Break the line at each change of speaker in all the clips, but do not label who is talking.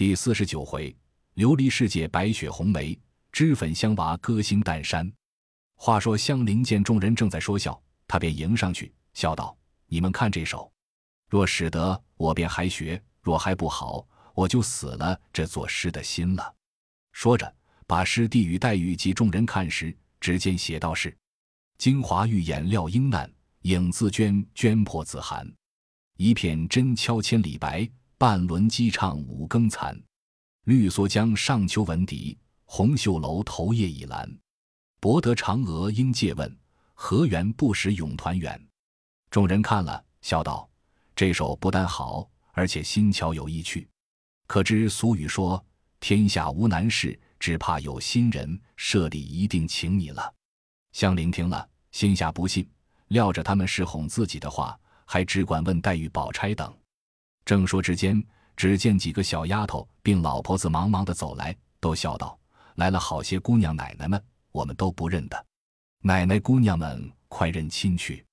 第四十九回，琉璃世界白雪红梅，脂粉香娃歌星诞山。话说香菱见众人正在说笑，他便迎上去，笑道：“你们看这首，若使得，我便还学；若还不好，我就死了这作诗的心了。”说着，把诗递与黛玉及众人看时，只见写道是：“京华玉眼料英难，影自娟娟破自寒。一片真敲千里白。”半轮鸡唱五更残，绿蓑江上秋闻笛，红袖楼头夜已阑。博得嫦娥应借问，何缘不识永团圆？众人看了，笑道：“这首不但好，而且新巧有意趣。可知俗语说，天下无难事，只怕有心人。社里一定请你了。”香菱听了，心下不信，料着他们是哄自己的话，还只管问黛玉、宝钗等。正说之间，只见几个小丫头并老婆子忙忙的走来，都笑道：“来了好些姑娘奶奶们，我们都不认得。奶奶姑娘们，快认亲去。”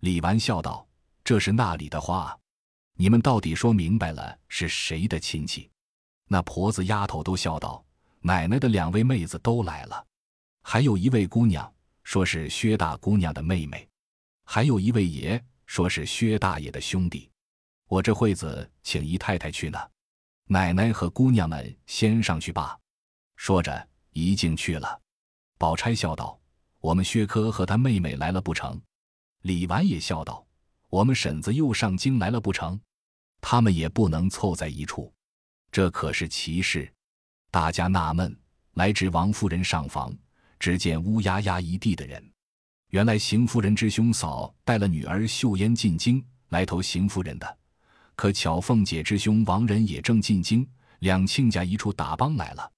李纨笑道：“这是那里的话？你们到底说明白了是谁的亲戚？”那婆子丫头都笑道：“奶奶的两位妹子都来了，还有一位姑娘说是薛大姑娘的妹妹，还有一位爷说是薛大爷的兄弟。”我这会子请姨太太去呢，奶奶和姑娘们先上去吧。说着，一径去了。宝钗笑道：“我们薛科和他妹妹来了不成？”李纨也笑道：“我们婶子又上京来了不成？他们也不能凑在一处，这可是奇事。”大家纳闷，来至王夫人上房，只见乌压压一地的人。原来邢夫人之兄嫂带了女儿秀烟进京来投邢夫人的。可巧凤姐之兄王仁也正进京，两亲家一处打帮来了。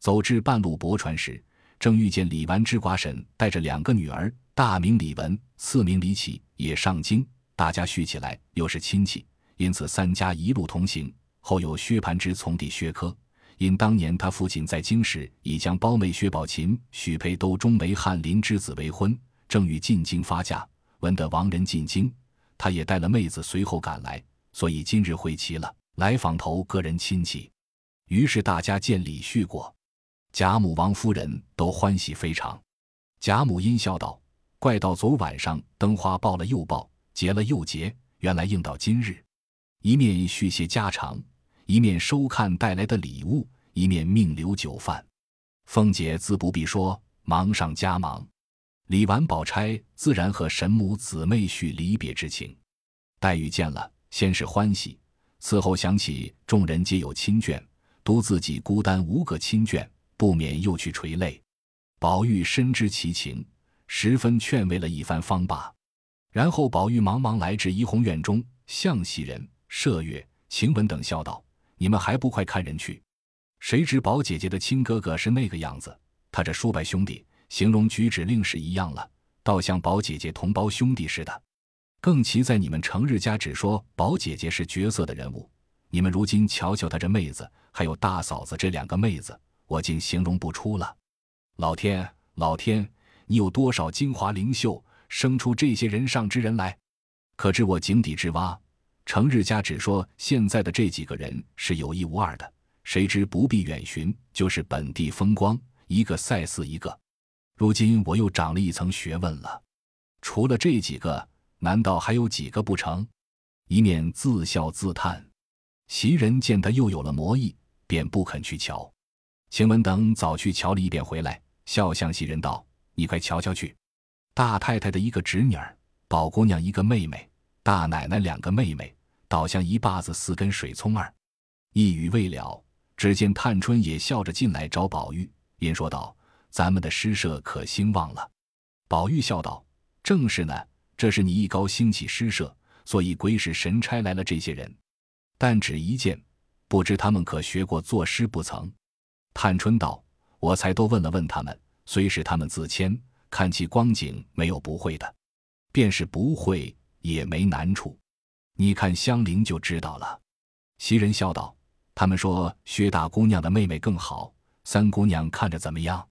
走至半路泊船时，正遇见李纨之寡婶带着两个女儿，大名李文，次名李启，也上京。大家叙起来，又是亲戚，因此三家一路同行。后有薛蟠之从弟薛科，因当年他父亲在京时已将胞妹薛宝琴许配都中为翰林之子为婚，正欲进京发嫁，闻得王仁进京，他也带了妹子随后赶来。所以今日会齐了，来访头个人亲戚，于是大家见礼叙过，贾母、王夫人都欢喜非常。贾母阴笑道：“怪到昨晚上灯花报了又报，结了又结，原来应到今日。”一面叙些家常，一面收看带来的礼物，一面命留酒饭。凤姐自不必说，忙上加忙。李纨、宝钗自然和神母姊妹叙离别之情。黛玉见了。先是欢喜，此后想起众人皆有亲眷，独自己孤单无个亲眷，不免又去垂泪。宝玉深知其情，十分劝慰了一番方罢。然后宝玉忙忙来至怡红院中，向袭人、麝月、晴雯等笑道：“你们还不快看人去？谁知宝姐姐的亲哥哥是那个样子，他这叔伯兄弟形容举止另是一样了，倒像宝姐姐同胞兄弟似的。”更奇在你们成日家只说宝姐姐是绝色的人物，你们如今瞧瞧她这妹子，还有大嫂子这两个妹子，我竟形容不出了。老天，老天，你有多少精华灵秀，生出这些人上之人来？可知我井底之蛙，成日家只说现在的这几个人是有一无二的，谁知不必远寻，就是本地风光，一个赛似一个。如今我又长了一层学问了，除了这几个。难道还有几个不成？一面自笑自叹。袭人见他又有了魔意，便不肯去瞧。晴雯等早去瞧了一遍回来，笑向袭人道：“你快瞧瞧去，大太太的一个侄女儿，宝姑娘一个妹妹，大奶奶两个妹妹，倒像一把子四根水葱儿。”一语未了，只见探春也笑着进来找宝玉，因说道：“咱们的诗社可兴旺了。”宝玉笑道：“正是呢。”这是你一高兴起诗社，所以鬼使神差来了这些人，但只一见，不知他们可学过作诗不曾？探春道：“我才都问了问他们，虽是他们自谦，看其光景没有不会的，便是不会也没难处。你看香菱就知道了。”袭人笑道：“他们说薛大姑娘的妹妹更好，三姑娘看着怎么样？”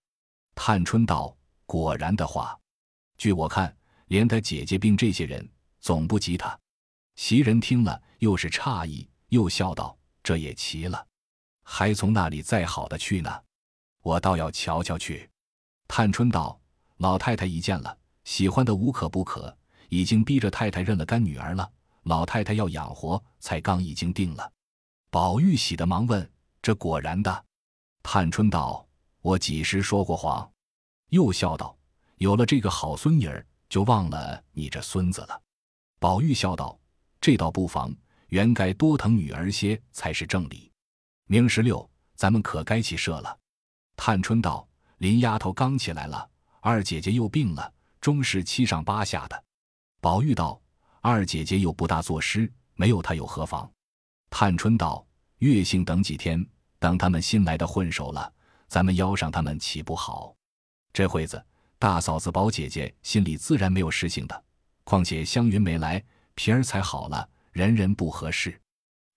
探春道：“果然的话，据我看。”连他姐姐并这些人总不及他。袭人听了，又是诧异，又笑道：“这也奇了。还从那里再好的去呢？我倒要瞧瞧去。”探春道：“老太太一见了，喜欢的无可不可，已经逼着太太认了干女儿了。老太太要养活，才刚已经定了。”宝玉喜的忙问：“这果然的？”探春道：“我几时说过谎？”又笑道：“有了这个好孙女儿，就忘了你这孙子了。”宝玉笑道：“这倒不妨，原该多疼女儿些才是正理。明十六，咱们可该起社了。”探春道：“林丫头刚起来了，二姐姐又病了，终是七上八下的。”宝玉道：“二姐姐又不大作诗，没有她又何妨？”探春道：“月性等几天，等他们新来的混熟了，咱们邀上他们岂不好？这会子大嫂子、宝姐姐心里自然没有事情的。况且湘云没来，平儿才好了，人人不合适，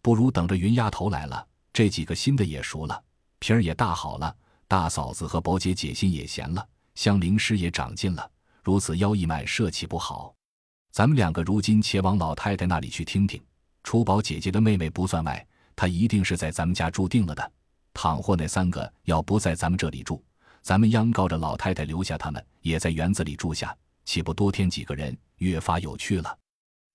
不如等着云丫头来了，这几个新的也熟了，平儿也大好了，大嫂子和宝姐姐心也闲了，香菱师也长进了，如此妖一满社岂不好？咱们两个如今且往老太太那里去听听。”除宝姐姐的妹妹不算外，她一定是在咱们家住定了的。倘或那三个要不在咱们这里住，咱们央告着老太太留下他们，也在园子里住下，岂不多添几个人，越发有趣了？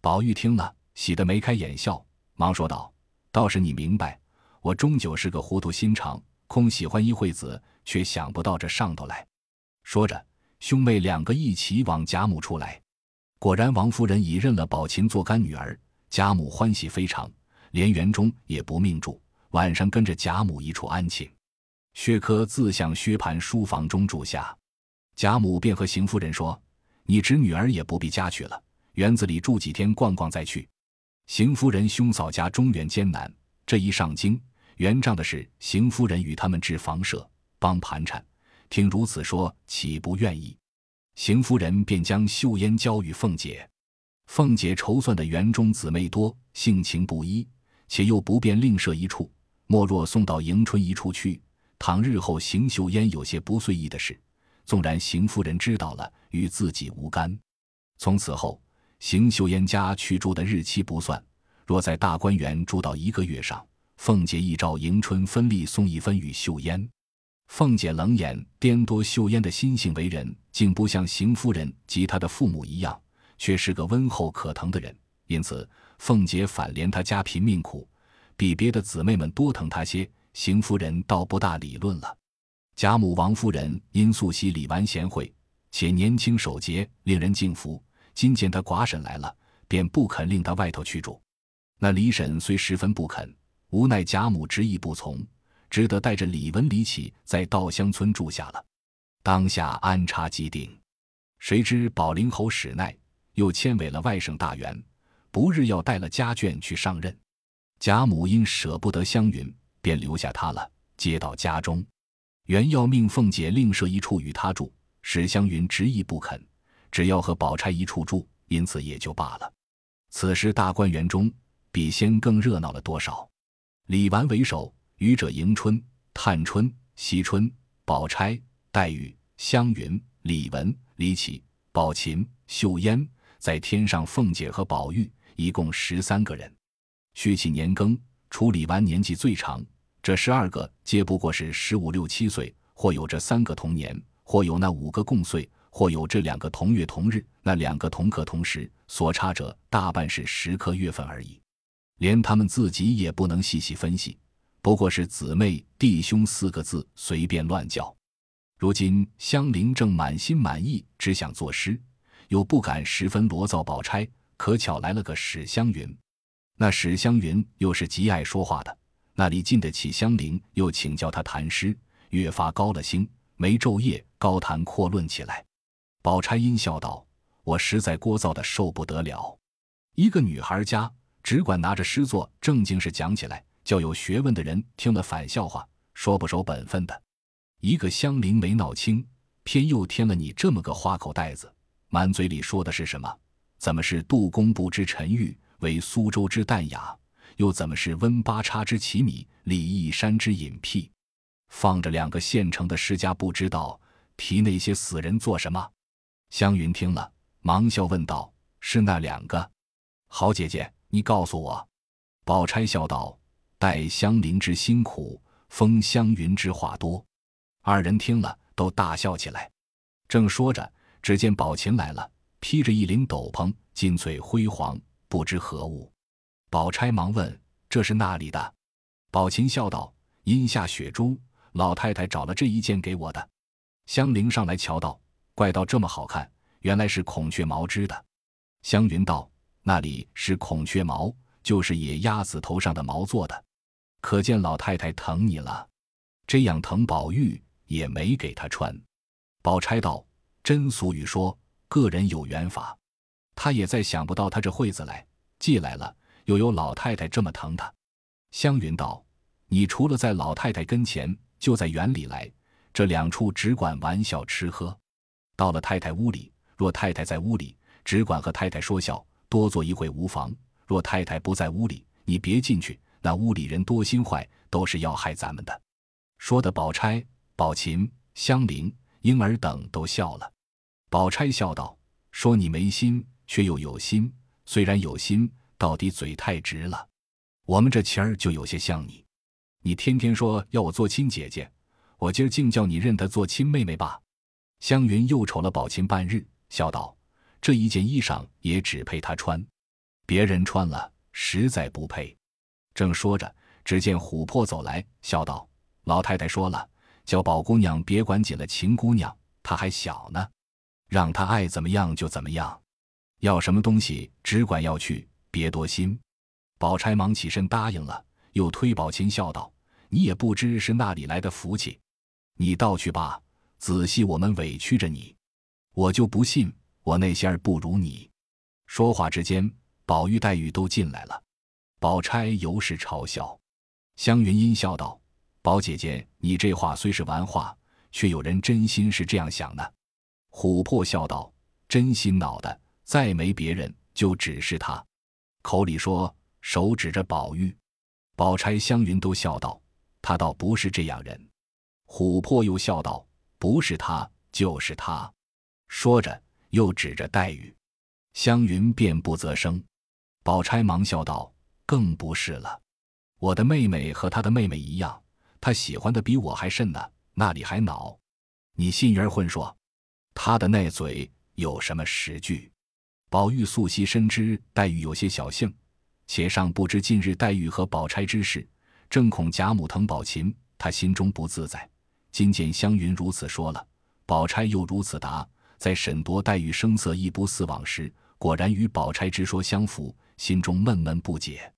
宝玉听了，喜得眉开眼笑，忙说道：“倒是你明白，我终究是个糊涂心肠，空喜欢一会子，却想不到这上头来。”说着，兄妹两个一起往贾母处来。果然，王夫人已认了宝琴做干女儿。贾母欢喜非常，连园中也不命住，晚上跟着贾母一处安寝。薛科自向薛蟠书房中住下，贾母便和邢夫人说：“你侄女儿也不必家去了，园子里住几天逛逛再去。”邢夫人兄嫂家中原艰难，这一上京，原账的事，邢夫人与他们置房舍，帮盘缠。听如此说，岂不愿意？邢夫人便将秀烟交与凤姐。凤姐筹算的园中姊妹多，性情不一，且又不便另设一处，莫若送到迎春一处去。倘日后邢秀烟有些不遂意的事，纵然邢夫人知道了，与自己无干。从此后，邢秀烟家去住的日期不算，若在大观园住到一个月上，凤姐一照迎春分例送一分与秀烟。凤姐冷眼颠多秀烟的心性为人，竟不像邢夫人及她的父母一样。却是个温厚可疼的人，因此凤姐反怜他家贫命苦，比别的姊妹们多疼他些。邢夫人倒不大理论了。贾母、王夫人因素喜李纨贤惠，且年轻守节，令人敬服。今见她寡婶来了，便不肯令她外头去住。那李婶虽十分不肯，无奈贾母执意不从，只得带着李文、李启在稻香村住下了。当下安插既定，谁知宝灵侯史奈。又迁委了外省大员，不日要带了家眷去上任。贾母因舍不得湘云，便留下他了，接到家中。原要命凤姐另设一处与他住，史湘云执意不肯，只要和宝钗一处住，因此也就罢了。此时大观园中比先更热闹了多少？李纨为首，余者迎春、探春、惜春、宝钗、黛玉、湘云、李文、李绮、宝琴、秀烟。在天上，凤姐和宝玉一共十三个人。续起年庚，除李纨年纪最长，这十二个皆不过是十五六七岁，或有这三个同年，或有那五个共岁，或有这两个同月同日，那两个同刻同时，所差者大半是时刻月份而已。连他们自己也不能细细分析，不过是姊妹弟兄四个字随便乱叫。如今香菱正满心满意，只想作诗。又不敢十分罗造宝钗，可巧来了个史湘云。那史湘云又是极爱说话的，那里禁得起香菱，又请教他谈诗，越发高了兴，没昼夜高谈阔论起来。宝钗阴笑道：“我实在聒噪的受不得了。一个女孩家只管拿着诗作正经事讲起来，叫有学问的人听了反笑话，说不守本分的。一个香菱没闹清，偏又添了你这么个花口袋子。”满嘴里说的是什么？怎么是杜工部之陈玉，为苏州之淡雅？又怎么是温八叉之奇米，李义山之隐僻？放着两个现成的诗家不知道，提那些死人做什么？湘云听了，忙笑问道：“是那两个？好姐姐，你告诉我。”宝钗笑道：“待香菱之辛苦，封湘云之话多。二人听了，都大笑起来。正说着，只见宝琴来了，披着一领斗篷，金翠辉煌，不知何物。宝钗忙问：“这是那里的？”宝琴笑道：“阴下雪珠，老太太找了这一件给我的。”香菱上来瞧道：“怪道这么好看，原来是孔雀毛织的。”湘云道：“那里是孔雀毛，就是野鸭子头上的毛做的，可见老太太疼你了。这样疼宝玉。”也没给他穿。宝钗道：“真俗语说，个人有缘法。他也再想不到他这会子来，既来了，又有老太太这么疼他。”湘云道：“你除了在老太太跟前，就在园里来，这两处只管玩笑吃喝。到了太太屋里，若太太在屋里，只管和太太说笑，多坐一会无妨；若太太不在屋里，你别进去，那屋里人多心坏，都是要害咱们的。”说的宝钗。宝琴、香菱、莺儿等都笑了。宝钗笑道：“说你没心，却又有心。虽然有心，到底嘴太直了。我们这情儿就有些像你。你天天说要我做亲姐姐，我今儿竟叫你认得做亲妹妹吧。”湘云又瞅了宝琴半日，笑道：“这一件衣裳也只配她穿，别人穿了实在不配。”正说着，只见琥珀走来，笑道：“老太太说了。”叫宝姑娘别管紧了秦姑娘，她还小呢，让她爱怎么样就怎么样，要什么东西只管要去，别多心。宝钗忙起身答应了，又推宝琴笑道：“你也不知是那里来的福气，你倒去吧，仔细我们委屈着你，我就不信我那些儿不如你。”说话之间，宝玉、黛玉都进来了，宝钗尤是嘲笑，湘云阴笑道。宝姐姐，你这话虽是玩话，却有人真心是这样想的。琥珀笑道：“真心恼的，再没别人，就只是他。”口里说，手指着宝玉。宝钗、湘云都笑道：“他倒不是这样人。”琥珀又笑道：“不是他，就是他。”说着，又指着黛玉。湘云便不择声。宝钗忙笑道：“更不是了，我的妹妹和她的妹妹一样。”他喜欢的比我还甚呢，那里还恼？你信儿混说，他的那嘴有什么实据？宝玉素悉深知黛玉有些小性，且尚不知近日黛玉和宝钗之事，正恐贾母疼宝琴，他心中不自在。今见湘云如此说了，宝钗又如此答，在审夺黛玉声色亦不似往时，果然与宝钗之说相符，心中闷闷不解。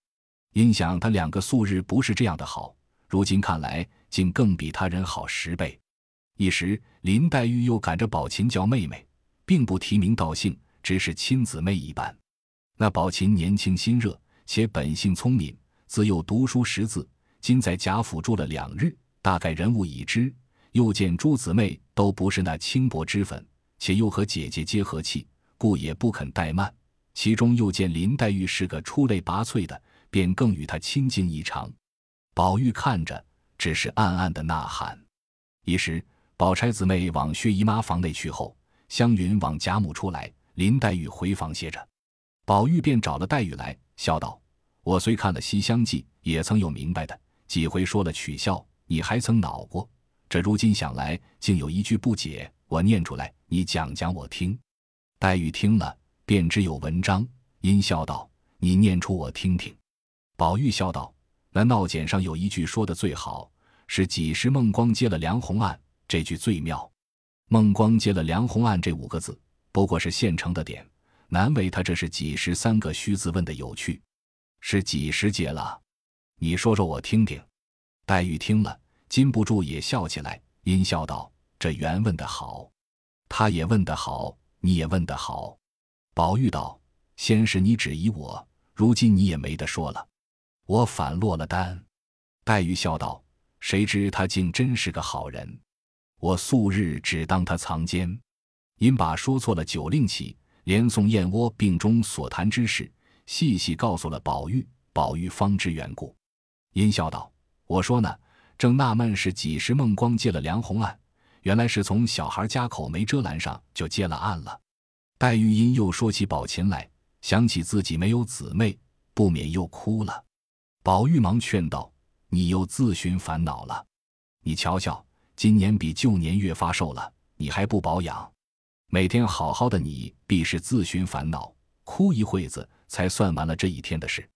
因想他两个素日不是这样的好。如今看来，竟更比他人好十倍。一时林黛玉又赶着宝琴叫妹妹，并不提名道姓，只是亲姊妹一般。那宝琴年轻心热，且本性聪明，自幼读书识字，今在贾府住了两日，大概人物已知。又见诸姊妹都不是那轻薄之粉，且又和姐姐结和气，故也不肯怠慢。其中又见林黛玉是个出类拔萃的，便更与她亲近异常。宝玉看着，只是暗暗的呐喊。一时，宝钗姊妹往薛姨妈房内去后，湘云往贾母出来，林黛玉回房歇着。宝玉便找了黛玉来，笑道：“我虽看了《西厢记》，也曾有明白的几回说了取笑，你还曾恼过。这如今想来，竟有一句不解，我念出来，你讲讲我听。”黛玉听了，便知有文章，因笑道：“你念出我听听。”宝玉笑道。那闹简上有一句说的最好，是几时孟光接了梁鸿案，这句最妙。孟光接了梁鸿案这五个字，不过是现成的点，难为他这是几十三个虚字问的有趣。是几时节了？你说说我听听。黛玉听了，禁不住也笑起来，阴笑道：“这原问得好，他也问得好，你也问得好。”宝玉道：“先是你质疑我，如今你也没得说了。”我反落了单，黛玉笑道：“谁知他竟真是个好人。我素日只当他藏奸，因把说错了酒令起，连送燕窝病中所谈之事，细细告诉了宝玉。宝玉方知缘故，因笑道：‘我说呢，正纳闷是几时孟光接了梁红案，原来是从小孩家口没遮拦上就接了案了。’黛玉因又说起宝琴来，想起自己没有姊妹，不免又哭了。”宝玉忙劝道：“你又自寻烦恼了。你瞧瞧，今年比旧年越发瘦了，你还不保养？每天好好的你，必是自寻烦恼，哭一会子，才算完了这一天的事。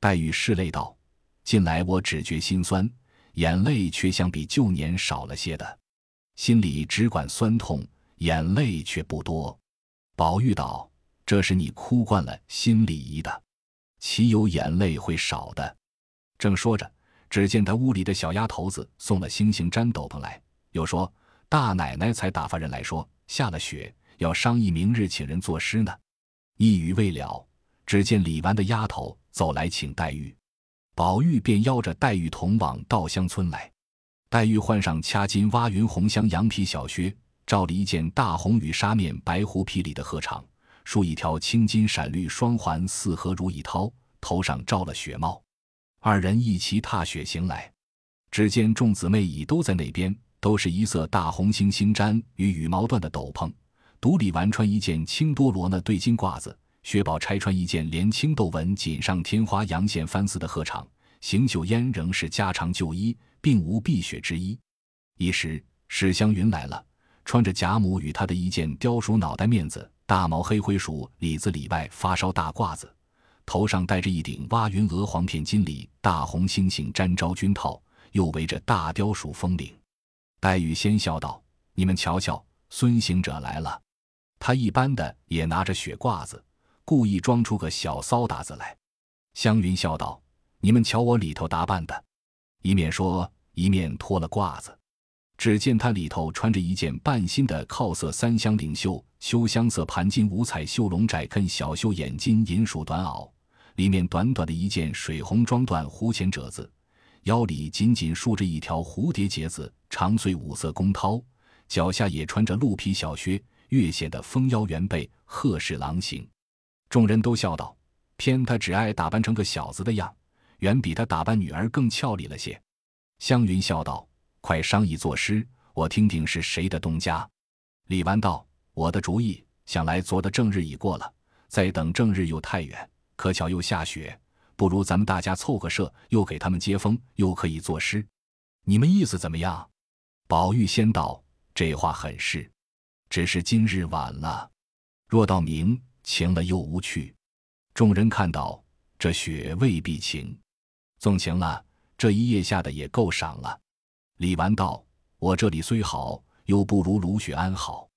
黛玉拭泪道：“近来我只觉心酸，眼泪却相比旧年少了些的，心里只管酸痛，眼泪却不多。”宝玉道：“这是你哭惯了，心里疑的，岂有眼泪会少的？”正说着，只见他屋里的小丫头子送了星星毡斗篷来，又说：“大奶奶才打发人来说，下了雪，要商议明日请人作诗呢。”一语未了，只见李纨的丫头走来请黛玉，宝玉便邀着黛玉同往稻香村来。黛玉换上掐金挖云红香羊皮小靴，罩了一件大红羽纱面白狐皮里的鹤氅，束一条青金闪绿双环四合如意绦，头上罩了雪帽。二人一齐踏雪行来，只见众姊妹已都在那边，都是一色大红星星毡与羽毛缎的斗篷，独李纨穿一件青多罗呢对襟褂子，薛宝钗穿一件连青豆纹锦上添花阳线翻丝的鹤氅，邢九烟仍是家常旧衣，并无避雪之衣。一时史湘云来了，穿着贾母与她的一件貂鼠脑袋面子大毛黑灰鼠里子里外发烧大褂子。头上戴着一顶挖云鹅黄片金里大红星星毡昭君套，又围着大雕鼠风领。黛玉先笑道：“你们瞧瞧，孙行者来了。他一般的也拿着雪褂子，故意装出个小骚达子来。”湘云笑道：“你们瞧我里头打扮的。”一面说，一面脱了褂子。只见他里头穿着一件半新的靠色三香领袖修香色盘金五彩绣龙窄肯小袖眼金银鼠短袄。里面短短的一件水红装缎弧前褶子，腰里紧紧束着一条蝴蝶结子长穗五色宫绦，脚下也穿着鹿皮小靴，越显得丰腰圆背，鹤视狼形。众人都笑道：“偏他只爱打扮成个小子的样，远比他打扮女儿更俏丽了些。”湘云笑道：“快商议作诗，我听听是谁的东家。”李纨道：“我的主意，想来昨的正日已过了，再等正日又太远。”可巧又下雪，不如咱们大家凑个社，又给他们接风，又可以作诗。你们意思怎么样？宝玉先道：“这话很是，只是今日晚了，若到明晴了又无趣。众人看到这雪未必晴，纵晴了，这一夜下的也够赏了。”李纨道：“我这里虽好，又不如卢雪庵好。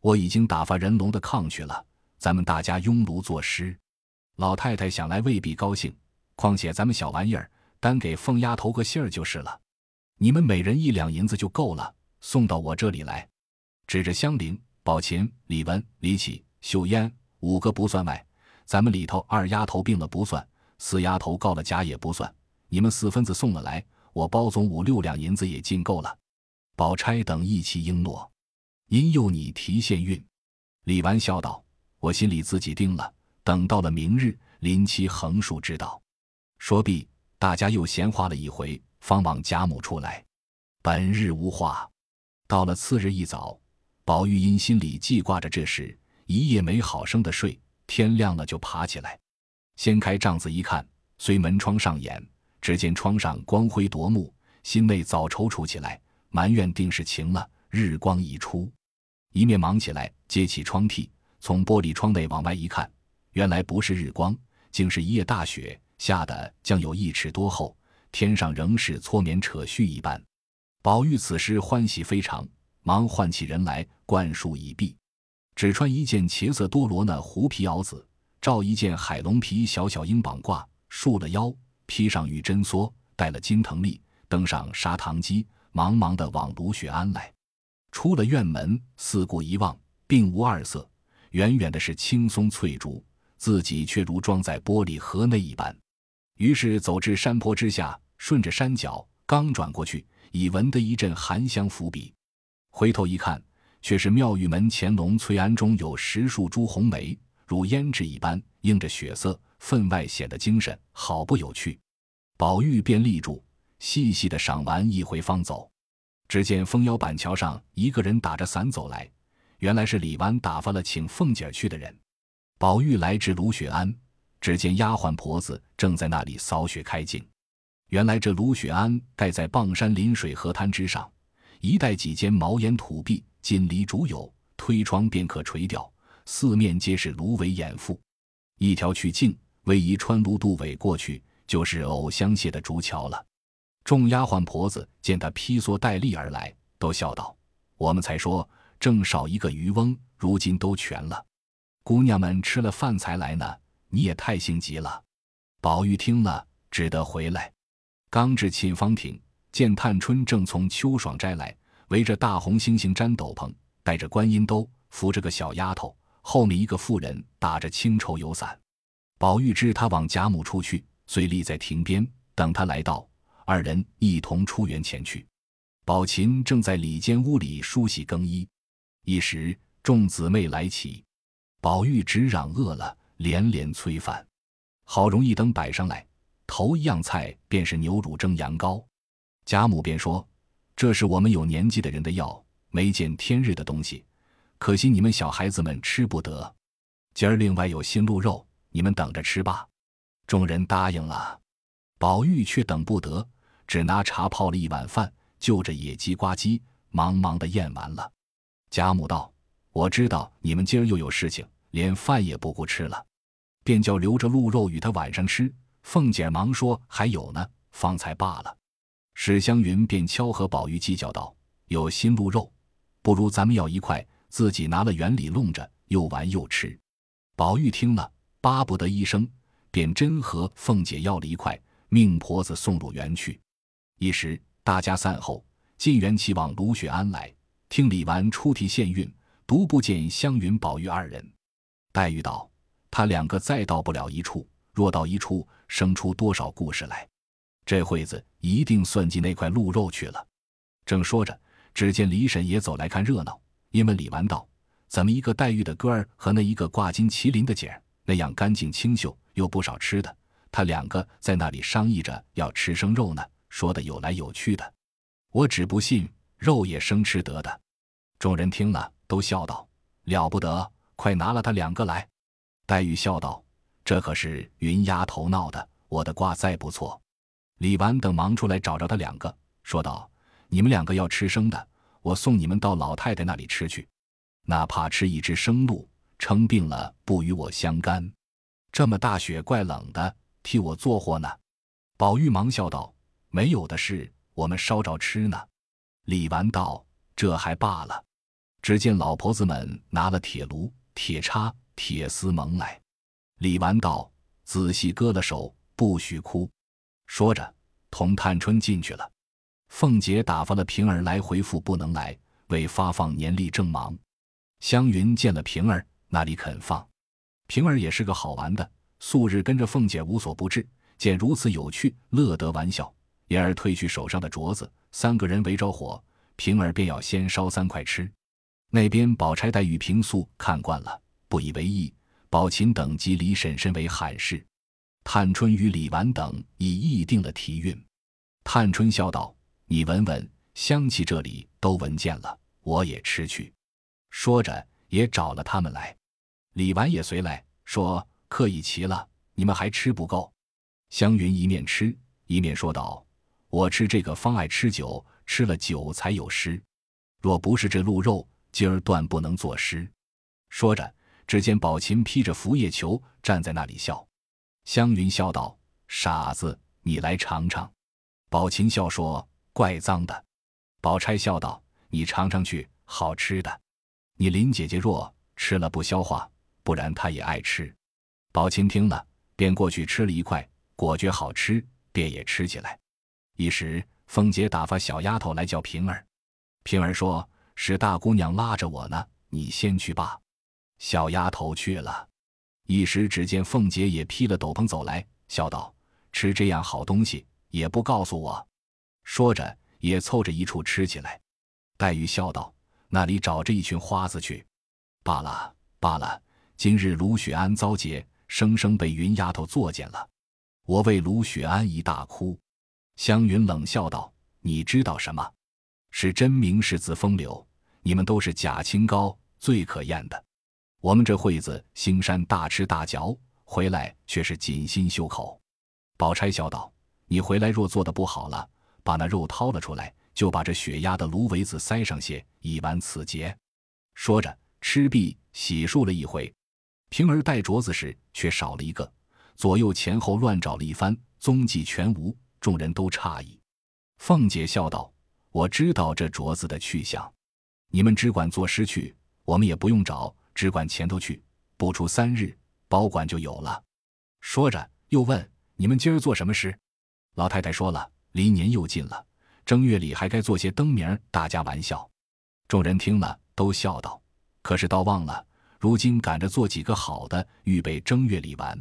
我已经打发人龙的炕去了，咱们大家拥炉作诗。”老太太想来未必高兴，况且咱们小玩意儿，单给凤丫头个信儿就是了。你们每人一两银子就够了，送到我这里来。指着香菱、宝琴、李文、李启、秀烟五个不算外，咱们里头二丫头病了不算，四丫头告了假也不算。你们四分子送了来，我包总五六两银子也尽够了。宝钗等一齐应诺，因诱你提现运。李纨笑道：“我心里自己定了。”等到了明日，林七横竖知道。说毕，大家又闲话了一回，方往贾母处来。本日无话。到了次日一早，宝玉因心里记挂着这事，一夜没好生的睡。天亮了就爬起来，掀开帐子一看，虽门窗上掩，只见窗上光辉夺目，心内早踌躇起来，埋怨定是晴了，日光已出。一面忙起来，揭起窗屉，从玻璃窗内往外一看。原来不是日光，竟是一夜大雪，下的将有一尺多厚，天上仍是搓棉扯絮一般。宝玉此时欢喜非常，忙唤起人来灌漱已毕，只穿一件茄色多罗呢狐皮袄子，罩一件海龙皮小小鹰膀褂，束了腰，披上玉针梭，带了金藤笠，登上砂糖机，忙忙的往卢雪庵来。出了院门，四顾一望，并无二色，远远的是青松翠竹。自己却如装在玻璃盒内一般，于是走至山坡之下，顺着山脚刚转过去，已闻得一阵寒香扑鼻。回头一看，却是妙玉门前龙翠庵中有十数株红梅，如胭脂一般，映着血色，分外显得精神，好不有趣。宝玉便立住，细细的赏完一回，方走。只见枫腰板桥上一个人打着伞走来，原来是李纨打发了请凤姐去的人。宝玉来至卢雪庵，只见丫鬟婆子正在那里扫雪开镜。原来这卢雪庵盖在傍山临水河滩之上，一带几间茅檐土壁，锦篱竹有，推窗便可垂钓，四面皆是芦苇掩覆。一条去径，逶迤穿芦渡苇过去，就是藕香榭的竹桥了。众丫鬟婆子见他披蓑戴笠而来，都笑道：“我们才说正少一个渔翁，如今都全了。姑娘们吃了饭才来呢，你也太性急了。”宝玉听了，只得回来。刚至沁芳亭，见探春正从秋爽斋来，围着大红猩猩毡斗篷，戴着观音兜，扶着个小丫头，后面一个妇人打着青绸油伞。宝玉知他往贾母处去，遂立在亭边等他来到。二人一同出园前去，宝琴正在里间屋里梳洗更衣，一时众姊妹来齐，宝玉直嚷饿了，连连催饭。好容易等摆上来，头一样菜便是牛乳蒸羊羔。贾母便说：“这是我们有年纪的人的药，没见天日的东西，可惜你们小孩子们吃不得。今儿另外有新鹿肉，你们等着吃吧。”众人答应了，宝玉却等不得。只拿茶泡了一碗饭，就着野鸡呱唧，忙忙的咽完了。贾母道：“我知道你们今儿又有事情，连饭也不顾吃了，便叫留着鹿肉与他晚上吃。”凤姐忙说：“还有呢，方才罢了。”史湘云便悄和宝玉计较道：“有新鹿肉，不如咱们要一块，自己拿了园里弄着，又玩又吃。”宝玉听了，巴不得一声，便真和凤姐要了一块，命婆子送入园去。一时大家散后，进园齐往卢雪庵来听李纨出题献韵，独不见湘云、宝玉二人。黛玉道：“他两个再到不了一处，若到一处，生出多少故事来？这会子一定算计那块鹿肉去了。”正说着，只见李婶也走来看热闹，因问李纨道：“怎么一个黛玉的哥儿和那一个挂金麒麟的姐儿那样干净清秀，又不少吃的？他两个在那里商议着要吃生肉呢？”说的有来有去的，我只不信肉也生吃得的。众人听了，都笑道：“了不得，快拿了他两个来。”黛玉笑道：“这可是云丫头闹的，我的卦再不错。”李纨等忙出来找着他两个，说道：“你们两个要吃生的，我送你们到老太太那里吃去。哪怕吃一只生鹿，撑病了不与我相干。这么大雪，怪冷的，替我做货呢。”宝玉忙笑道。没有的事，我们烧着吃呢。李纨道：“这还罢了。”只见老婆子们拿了铁炉、铁叉、铁丝蒙来。李纨道：“仔细割了手，不许哭。”说着，同探春进去了。凤姐打发了平儿来回复，不能来，为发放年例正忙。湘云见了平儿，哪里肯放？平儿也是个好玩的，素日跟着凤姐无所不至，见如此有趣，乐得玩笑。言儿褪去手上的镯子，三个人围着火，平儿便要先烧三块吃。那边宝钗、黛玉、平素看惯了，不以为意。宝琴等及李婶婶为罕事。探春与李纨等已议定了题韵。探春笑道：“你闻闻香气，这里都闻见了，我也吃去。”说着也找了他们来。李纨也随来说：“客已齐了，你们还吃不够？”湘云一面吃一面说道。我吃这个方爱吃酒，吃了酒才有诗。若不是这鹿肉，今儿断不能作诗。说着，只见宝琴披着拂叶裘站在那里笑。湘云笑道：“傻子，你来尝尝。”宝琴笑说：“怪脏的。”宝钗笑道：“你尝尝去，好吃的。你林姐姐若吃了不消化，不然她也爱吃。”宝琴听了，便过去吃了一块，果觉好吃，便也吃起来。一时，凤姐打发小丫头来叫平儿。平儿说：“是大姑娘拉着我呢，你先去吧。”小丫头去了。一时，只见凤姐也披了斗篷走来，笑道：“吃这样好东西，也不告诉我。”说着，也凑着一处吃起来。黛玉笑道：“那里找着一群花子去？罢了，罢了。今日卢雪庵遭劫，生生被云丫头作践了。我为卢雪安一大哭。”湘云冷笑道：“你知道什么？是真名世子风流，你们都是假清高，最可厌的。我们这会子兴山大吃大嚼，回来却是锦心修口。”宝钗笑道：“你回来若做的不好了，把那肉掏了出来，就把这血压的芦苇子塞上些，以完此节。”说着，吃毕，洗漱了一回。平儿带镯子时，却少了一个，左右前后乱找了一番，踪迹全无。众人都诧异。凤姐笑道：“我知道这镯子的去向，你们只管作诗去，我们也不用找，只管前头去，不出三日，保管就有了。”说着，又问：“你们今儿做什么诗？”老太太说了：“离年又近了，正月里还该做些灯明，大家玩笑。”众人听了，都笑道：“可是倒忘了。”如今赶着做几个好的，预备正月里玩。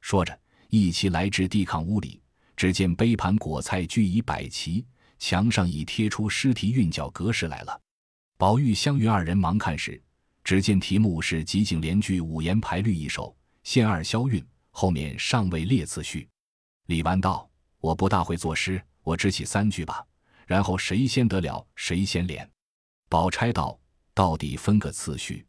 说着，一齐来至地炕屋里，只见杯盘果菜俱已摆齐，墙上已贴出诗题韵脚格式来了。宝玉、湘云二人忙看时，只见题目是集景联句五言排律一首，先二消韵，后面尚未列次序。李纨道：“我不大会作诗，我只起三句吧，然后谁先得了，谁先联。”宝钗道：“到底分个次序。”